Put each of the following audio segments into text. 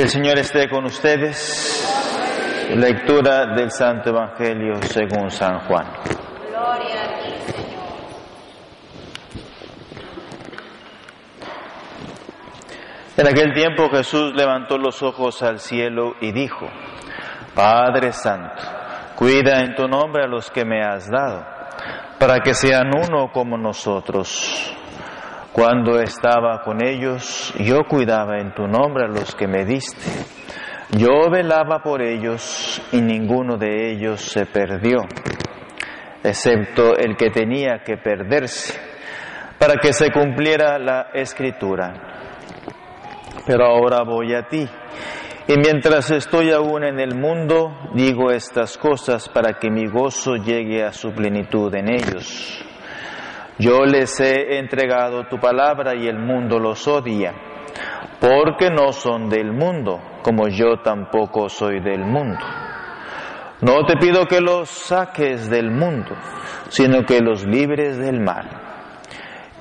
El Señor esté con ustedes. Lectura del Santo Evangelio según San Juan. Gloria a ti, Señor. En aquel tiempo Jesús levantó los ojos al cielo y dijo, Padre Santo, cuida en tu nombre a los que me has dado, para que sean uno como nosotros. Cuando estaba con ellos, yo cuidaba en tu nombre a los que me diste. Yo velaba por ellos y ninguno de ellos se perdió, excepto el que tenía que perderse, para que se cumpliera la escritura. Pero ahora voy a ti, y mientras estoy aún en el mundo, digo estas cosas para que mi gozo llegue a su plenitud en ellos. Yo les he entregado tu palabra y el mundo los odia, porque no son del mundo, como yo tampoco soy del mundo. No te pido que los saques del mundo, sino que los libres del mal.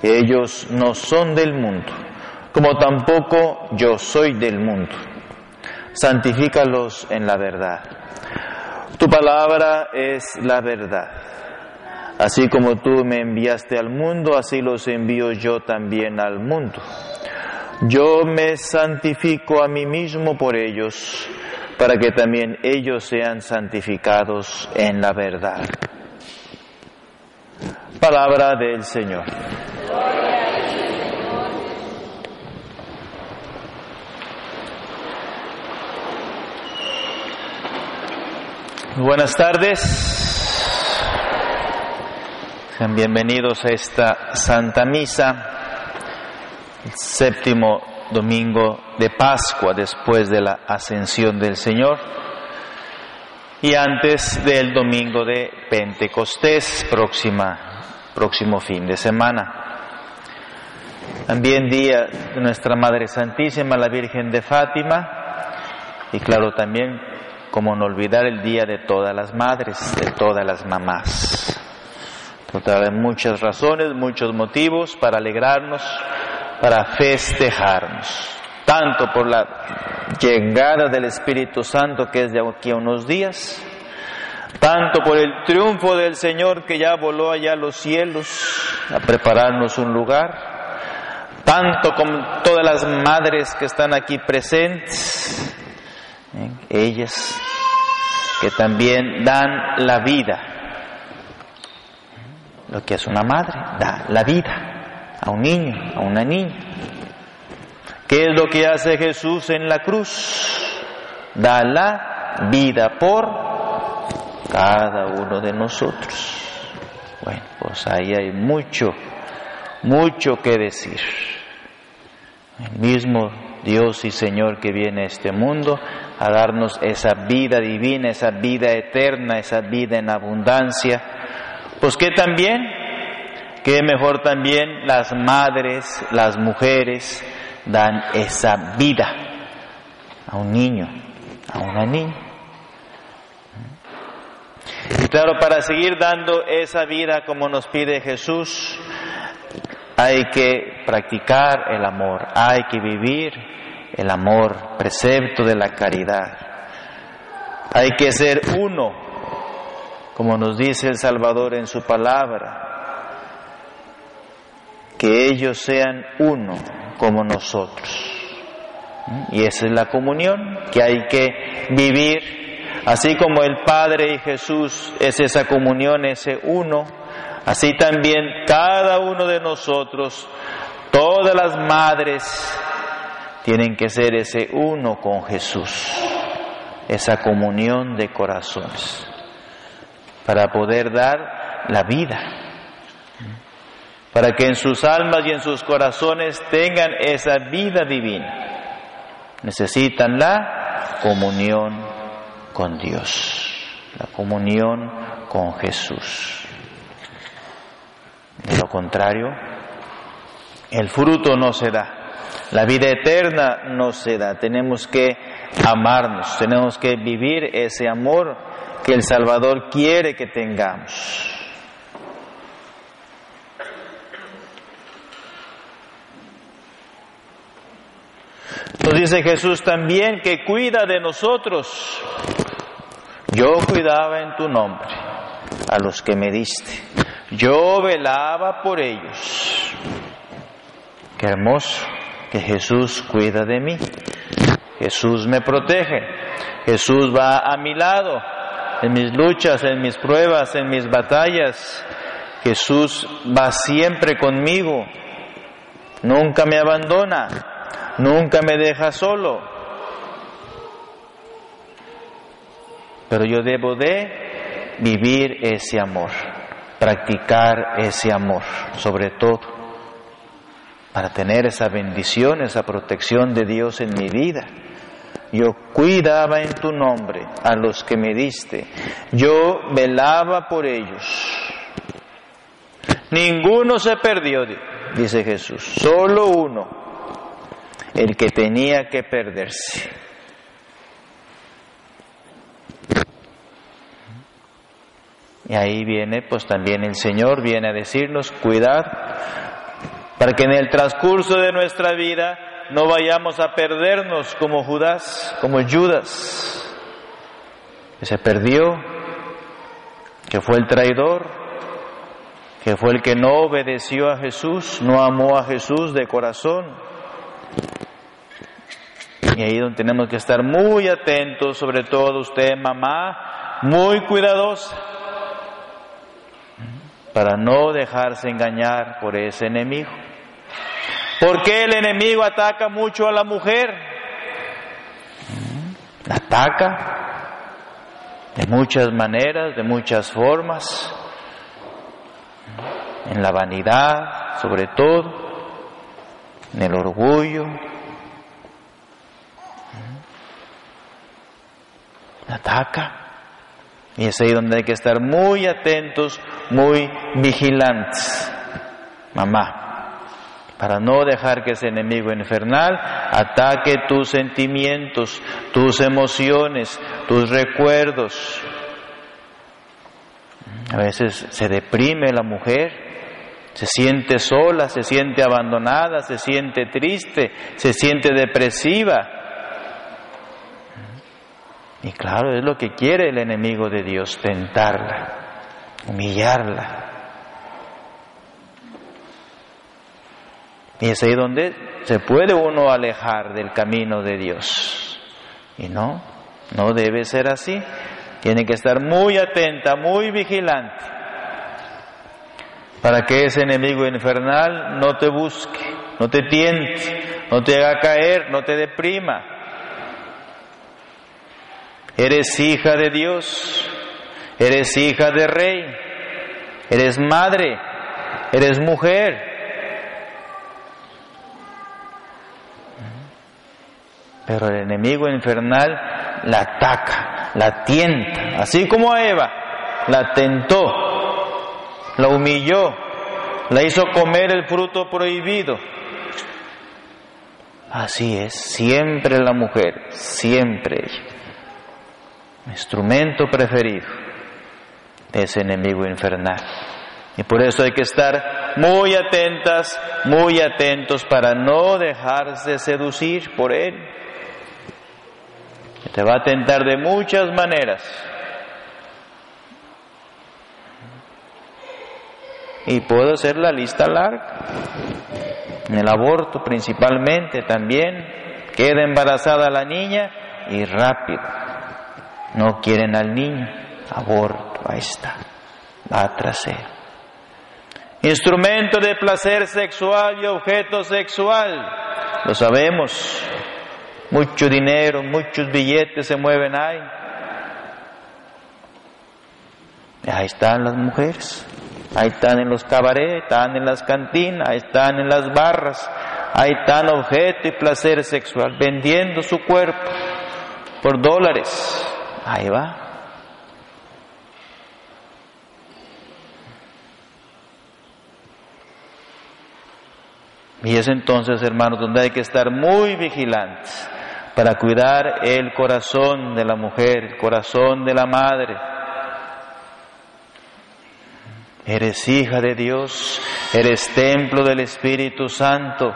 Ellos no son del mundo, como tampoco yo soy del mundo. Santifícalos en la verdad. Tu palabra es la verdad. Así como tú me enviaste al mundo, así los envío yo también al mundo. Yo me santifico a mí mismo por ellos, para que también ellos sean santificados en la verdad. Palabra del Señor. Buenas tardes. Bienvenidos a esta Santa Misa, el séptimo domingo de Pascua después de la ascensión del Señor y antes del domingo de Pentecostés, próximo fin de semana. También día de nuestra Madre Santísima, la Virgen de Fátima, y claro también, como no olvidar el día de todas las madres, de todas las mamás. Hay muchas razones, muchos motivos para alegrarnos, para festejarnos. Tanto por la llegada del Espíritu Santo que es de aquí a unos días, tanto por el triunfo del Señor que ya voló allá a los cielos a prepararnos un lugar, tanto como todas las madres que están aquí presentes, ¿eh? ellas que también dan la vida, lo que es una madre, da la vida a un niño, a una niña. ¿Qué es lo que hace Jesús en la cruz? Da la vida por cada uno de nosotros. Bueno, pues ahí hay mucho, mucho que decir. El mismo Dios y Señor que viene a este mundo a darnos esa vida divina, esa vida eterna, esa vida en abundancia. Pues que también, que mejor también las madres, las mujeres dan esa vida a un niño, a una niña. Y claro, para seguir dando esa vida como nos pide Jesús, hay que practicar el amor, hay que vivir el amor, precepto de la caridad. Hay que ser uno, como nos dice el Salvador en su palabra, que ellos sean uno como nosotros. Y esa es la comunión que hay que vivir, así como el Padre y Jesús es esa comunión, ese uno, así también cada uno de nosotros, todas las madres, tienen que ser ese uno con Jesús, esa comunión de corazones, para poder dar la vida, para que en sus almas y en sus corazones tengan esa vida divina. Necesitan la comunión con Dios, la comunión con Jesús. De lo contrario, el fruto no se da. La vida eterna no se da. Tenemos que amarnos, tenemos que vivir ese amor que el Salvador quiere que tengamos. Nos dice Jesús también que cuida de nosotros. Yo cuidaba en tu nombre a los que me diste. Yo velaba por ellos. Qué hermoso que Jesús cuida de mí. Jesús me protege. Jesús va a mi lado en mis luchas, en mis pruebas, en mis batallas. Jesús va siempre conmigo. Nunca me abandona. Nunca me deja solo. Pero yo debo de vivir ese amor, practicar ese amor, sobre todo, para tener esa bendición, esa protección de Dios en mi vida. Yo cuidaba en tu nombre a los que me diste. Yo velaba por ellos. Ninguno se perdió, dice Jesús, solo uno, el que tenía que perderse. Y ahí viene, pues también el Señor viene a decirnos, cuidad, para que en el transcurso de nuestra vida no vayamos a perdernos como Judas, como Judas, que se perdió, que fue el traidor, que fue el que no obedeció a Jesús, no amó a Jesús de corazón. Y ahí donde tenemos que estar muy atentos, sobre todo usted, mamá, muy cuidadosa, para no dejarse engañar por ese enemigo. ¿Por qué el enemigo ataca mucho a la mujer? La ataca de muchas maneras, de muchas formas, en la vanidad, sobre todo, en el orgullo. La ataca. Y es ahí donde hay que estar muy atentos, muy vigilantes. Mamá, para no dejar que ese enemigo infernal ataque tus sentimientos, tus emociones, tus recuerdos. A veces se deprime la mujer, se siente sola, se siente abandonada, se siente triste, se siente depresiva. Y claro, es lo que quiere el enemigo de Dios, tentarla, humillarla. Y es ahí donde se puede uno alejar del camino de Dios. Y no, no debe ser así. Tiene que estar muy atenta, muy vigilante, para que ese enemigo infernal no te busque, no te tiente, no te haga caer, no te deprima. Eres hija de Dios, eres hija de rey, eres madre, eres mujer, Pero el enemigo infernal la ataca, la tienta, así como a Eva, la tentó, la humilló, la hizo comer el fruto prohibido. Así es, siempre la mujer, siempre ella. Instrumento preferido de ese enemigo infernal. Y por eso hay que estar muy atentas, muy atentos para no dejarse seducir por él te va a tentar de muchas maneras. Y puedo hacer la lista larga. En el aborto principalmente también. Queda embarazada la niña y rápido. No quieren al niño. Aborto, ahí está. Va tras él. Instrumento de placer sexual y objeto sexual. Lo sabemos. Mucho dinero, muchos billetes se mueven ahí. Ahí están las mujeres, ahí están en los cabarets, están en las cantinas, ahí están en las barras, ahí están objeto y placer sexual, vendiendo su cuerpo por dólares. Ahí va. Y es entonces, hermanos, donde hay que estar muy vigilantes para cuidar el corazón de la mujer, el corazón de la madre. Eres hija de Dios, eres templo del Espíritu Santo.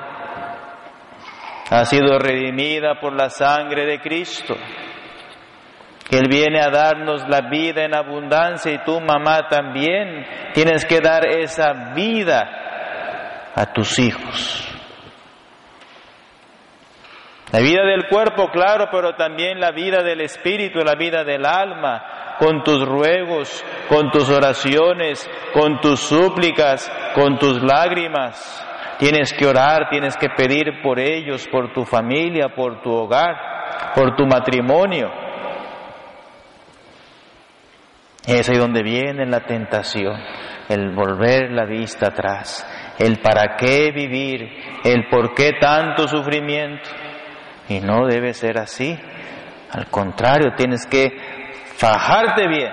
ha sido redimida por la sangre de Cristo. Él viene a darnos la vida en abundancia y tú, mamá, también tienes que dar esa vida a tus hijos. La vida del cuerpo, claro, pero también la vida del espíritu, la vida del alma, con tus ruegos, con tus oraciones, con tus súplicas, con tus lágrimas. Tienes que orar, tienes que pedir por ellos, por tu familia, por tu hogar, por tu matrimonio. Es ahí donde viene la tentación, el volver la vista atrás, el para qué vivir, el por qué tanto sufrimiento. Y no debe ser así. Al contrario, tienes que fajarte bien,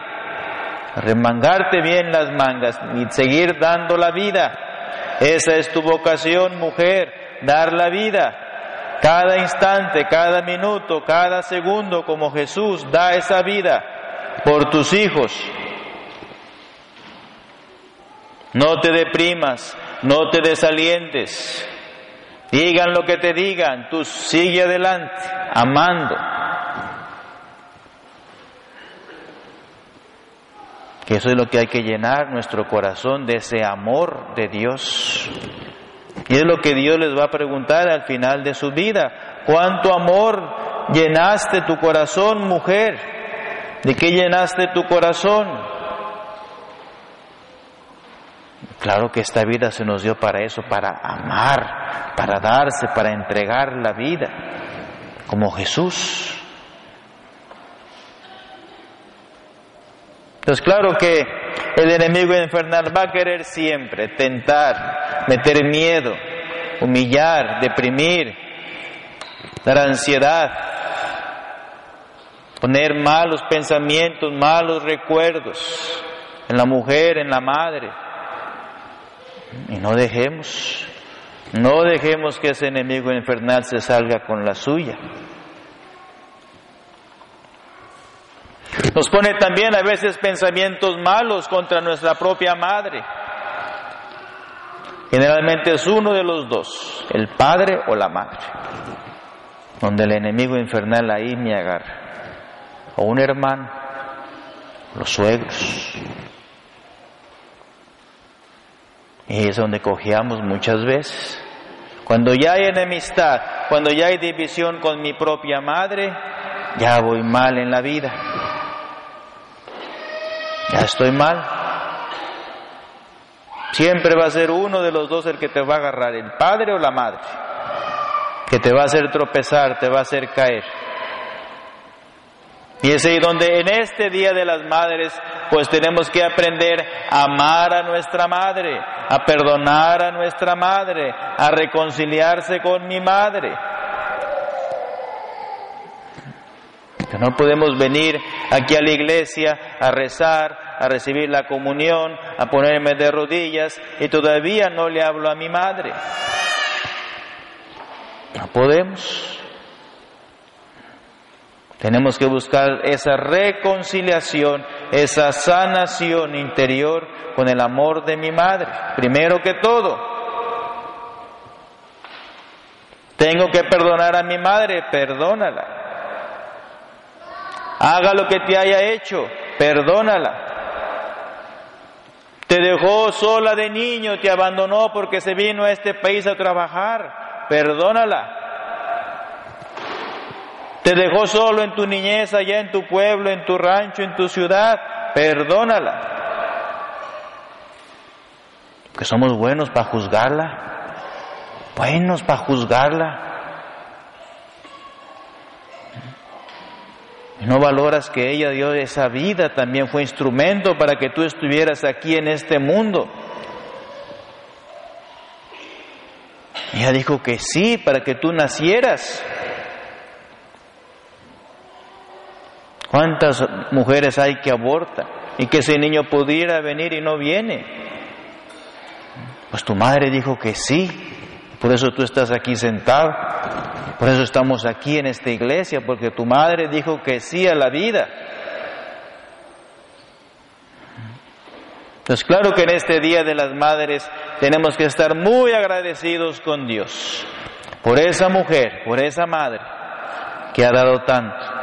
remangarte bien las mangas y seguir dando la vida. Esa es tu vocación, mujer, dar la vida. Cada instante, cada minuto, cada segundo, como Jesús da esa vida por tus hijos. No te deprimas, no te desalientes. Digan lo que te digan, tú sigue adelante, amando. Que eso es lo que hay que llenar nuestro corazón de ese amor de Dios. Y es lo que Dios les va a preguntar al final de su vida. ¿Cuánto amor llenaste tu corazón, mujer? ¿De qué llenaste tu corazón? Claro que esta vida se nos dio para eso, para amar, para darse, para entregar la vida, como Jesús. Entonces, claro que el enemigo infernal va a querer siempre tentar, meter miedo, humillar, deprimir, dar ansiedad, poner malos pensamientos, malos recuerdos en la mujer, en la madre. Y no dejemos, no dejemos que ese enemigo infernal se salga con la suya. Nos pone también a veces pensamientos malos contra nuestra propia madre. Generalmente es uno de los dos, el padre o la madre, donde el enemigo infernal ahí me agarra. O un hermano, los suegros. Y es donde cojeamos muchas veces. Cuando ya hay enemistad, cuando ya hay división con mi propia madre, ya voy mal en la vida. Ya estoy mal. Siempre va a ser uno de los dos el que te va a agarrar, el padre o la madre, que te va a hacer tropezar, te va a hacer caer. Y es ahí donde en este Día de las Madres, pues tenemos que aprender a amar a nuestra madre, a perdonar a nuestra madre, a reconciliarse con mi madre. Que no podemos venir aquí a la iglesia a rezar, a recibir la comunión, a ponerme de rodillas y todavía no le hablo a mi madre. No podemos. Tenemos que buscar esa reconciliación, esa sanación interior con el amor de mi madre, primero que todo. Tengo que perdonar a mi madre, perdónala. Haga lo que te haya hecho, perdónala. Te dejó sola de niño, te abandonó porque se vino a este país a trabajar, perdónala. Te dejó solo en tu niñez, allá en tu pueblo, en tu rancho, en tu ciudad. Perdónala. Que somos buenos para juzgarla. Buenos para juzgarla. Y no valoras que ella dio esa vida, también fue instrumento para que tú estuvieras aquí en este mundo. Ella dijo que sí, para que tú nacieras. ¿Cuántas mujeres hay que abortan y que ese niño pudiera venir y no viene? Pues tu madre dijo que sí, por eso tú estás aquí sentado, por eso estamos aquí en esta iglesia, porque tu madre dijo que sí a la vida. Entonces, claro que en este Día de las Madres tenemos que estar muy agradecidos con Dios, por esa mujer, por esa madre que ha dado tanto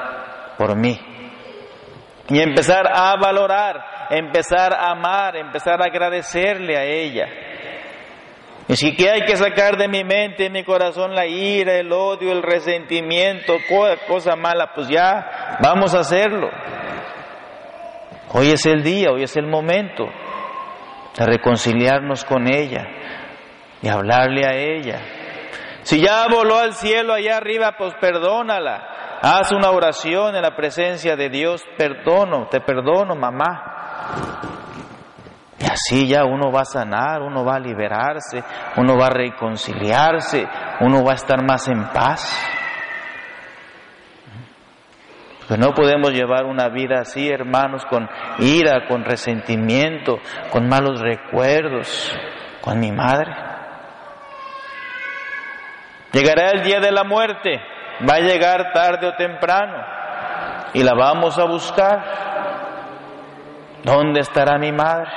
por mí. Y empezar a valorar, empezar a amar, empezar a agradecerle a ella. Y si que hay que sacar de mi mente, de mi corazón, la ira, el odio, el resentimiento, cosa mala, pues ya vamos a hacerlo. Hoy es el día, hoy es el momento de reconciliarnos con ella y hablarle a ella. Si ya voló al cielo allá arriba, pues perdónala. Haz una oración en la presencia de Dios. Perdono, te perdono, mamá. Y así ya uno va a sanar, uno va a liberarse, uno va a reconciliarse, uno va a estar más en paz. Porque no podemos llevar una vida así, hermanos, con ira, con resentimiento, con malos recuerdos, con mi madre. Llegará el día de la muerte, va a llegar tarde o temprano y la vamos a buscar. ¿Dónde estará mi madre?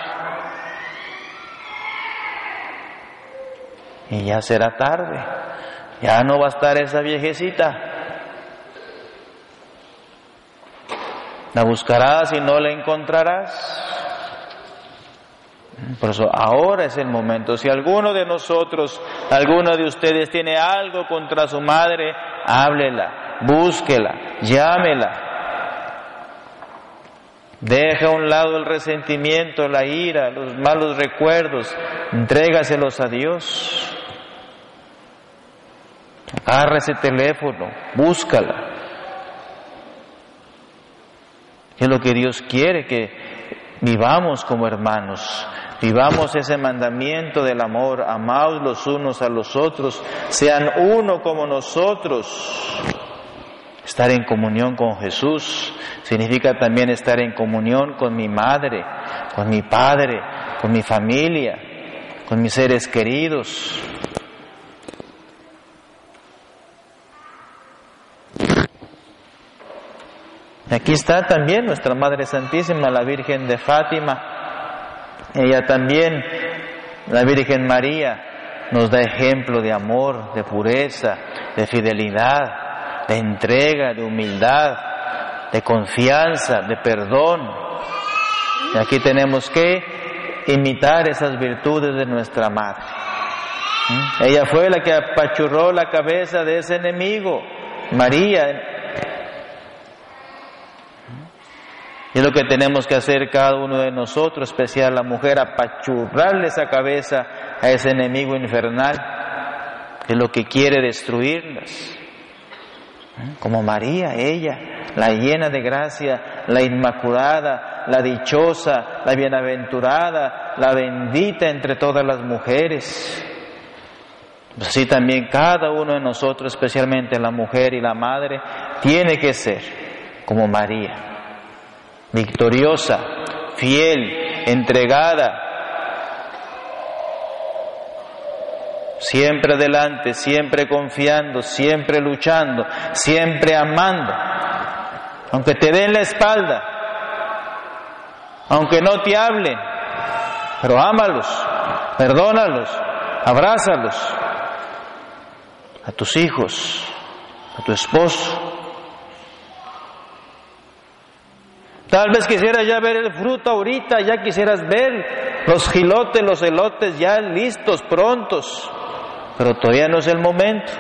Y ya será tarde, ya no va a estar esa viejecita. La buscarás y no la encontrarás. Por eso ahora es el momento. Si alguno de nosotros, alguno de ustedes tiene algo contra su madre, háblela, búsquela, llámela. Deja a un lado el resentimiento, la ira, los malos recuerdos, entrégaselos a Dios. Agarra ese teléfono, búscala. Es lo que Dios quiere, que vivamos como hermanos, vivamos ese mandamiento del amor, amaos los unos a los otros, sean uno como nosotros. Estar en comunión con Jesús significa también estar en comunión con mi madre, con mi padre, con mi familia, con mis seres queridos. Aquí está también nuestra Madre Santísima, la Virgen de Fátima. Ella también, la Virgen María, nos da ejemplo de amor, de pureza, de fidelidad, de entrega, de humildad, de confianza, de perdón. Y aquí tenemos que imitar esas virtudes de nuestra Madre. ¿Mm? Ella fue la que apachurró la cabeza de ese enemigo. María es lo que tenemos que hacer cada uno de nosotros, especial la mujer, apachurrarle esa cabeza a ese enemigo infernal, que es lo que quiere destruirlas. Como María, ella, la llena de gracia, la inmaculada, la dichosa, la bienaventurada, la bendita entre todas las mujeres. Pues así también cada uno de nosotros, especialmente la mujer y la madre, tiene que ser como María victoriosa, fiel, entregada, siempre adelante, siempre confiando, siempre luchando, siempre amando, aunque te den la espalda, aunque no te hablen, pero ámalos, perdónalos, abrázalos, a tus hijos, a tu esposo, Tal vez quisieras ya ver el fruto ahorita, ya quisieras ver los gilotes, los elotes ya listos, prontos, pero todavía no es el momento.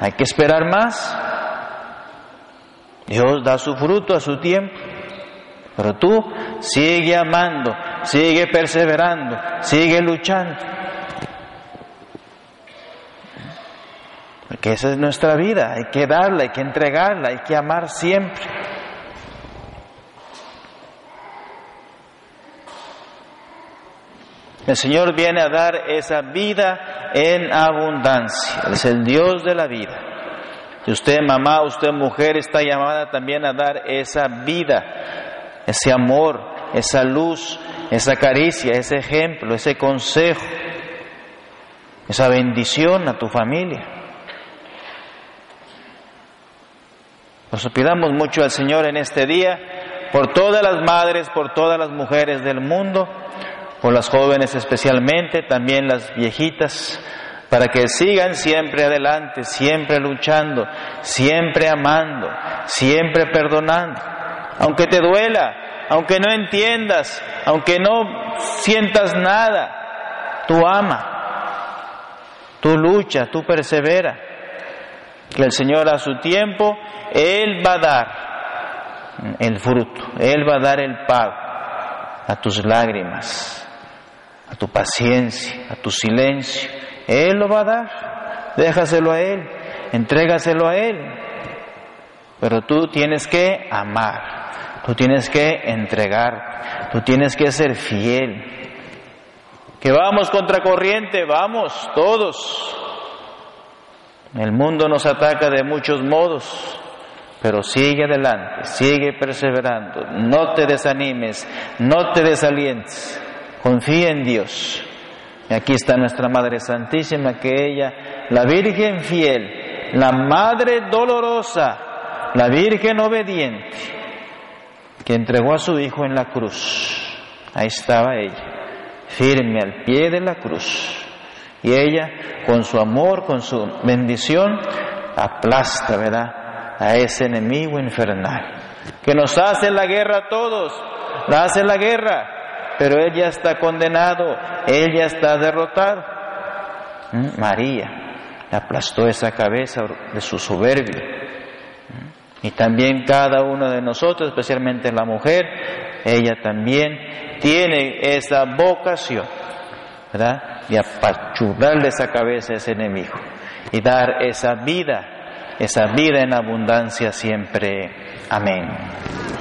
Hay que esperar más. Dios da su fruto a su tiempo, pero tú sigue amando, sigue perseverando, sigue luchando. Porque esa es nuestra vida, hay que darla, hay que entregarla, hay que amar siempre. El Señor viene a dar esa vida en abundancia. es el Dios de la vida. Y usted, mamá, usted, mujer, está llamada también a dar esa vida, ese amor, esa luz, esa caricia, ese ejemplo, ese consejo, esa bendición a tu familia. Nos pidamos mucho al Señor en este día por todas las madres, por todas las mujeres del mundo por las jóvenes especialmente, también las viejitas, para que sigan siempre adelante, siempre luchando, siempre amando, siempre perdonando. Aunque te duela, aunque no entiendas, aunque no sientas nada, tú ama, tú lucha, tú persevera. Que el Señor a su tiempo, Él va a dar el fruto, Él va a dar el pago a tus lágrimas, a tu paciencia, a tu silencio. Él lo va a dar. Déjaselo a Él, entrégaselo a Él. Pero tú tienes que amar, tú tienes que entregar, tú tienes que ser fiel. Que vamos contra corriente, vamos, todos. El mundo nos ataca de muchos modos, pero sigue adelante, sigue perseverando, no te desanimes, no te desalientes, confía en Dios. Y aquí está nuestra Madre Santísima, que ella, la Virgen fiel, la Madre dolorosa, la Virgen obediente, que entregó a su Hijo en la cruz. Ahí estaba ella, firme al pie de la cruz. Y ella, con su amor, con su bendición, aplasta, ¿verdad?, a ese enemigo infernal, que nos hace la guerra a todos, la hace la guerra, pero él ya está condenado, él ya está derrotado. ¿Mm? María le aplastó esa cabeza de su soberbia. ¿Mm? Y también cada uno de nosotros, especialmente la mujer, ella también tiene esa vocación, ¿verdad? De apachurrarle esa cabeza a ese enemigo y dar esa vida, esa vida en abundancia siempre. Amén.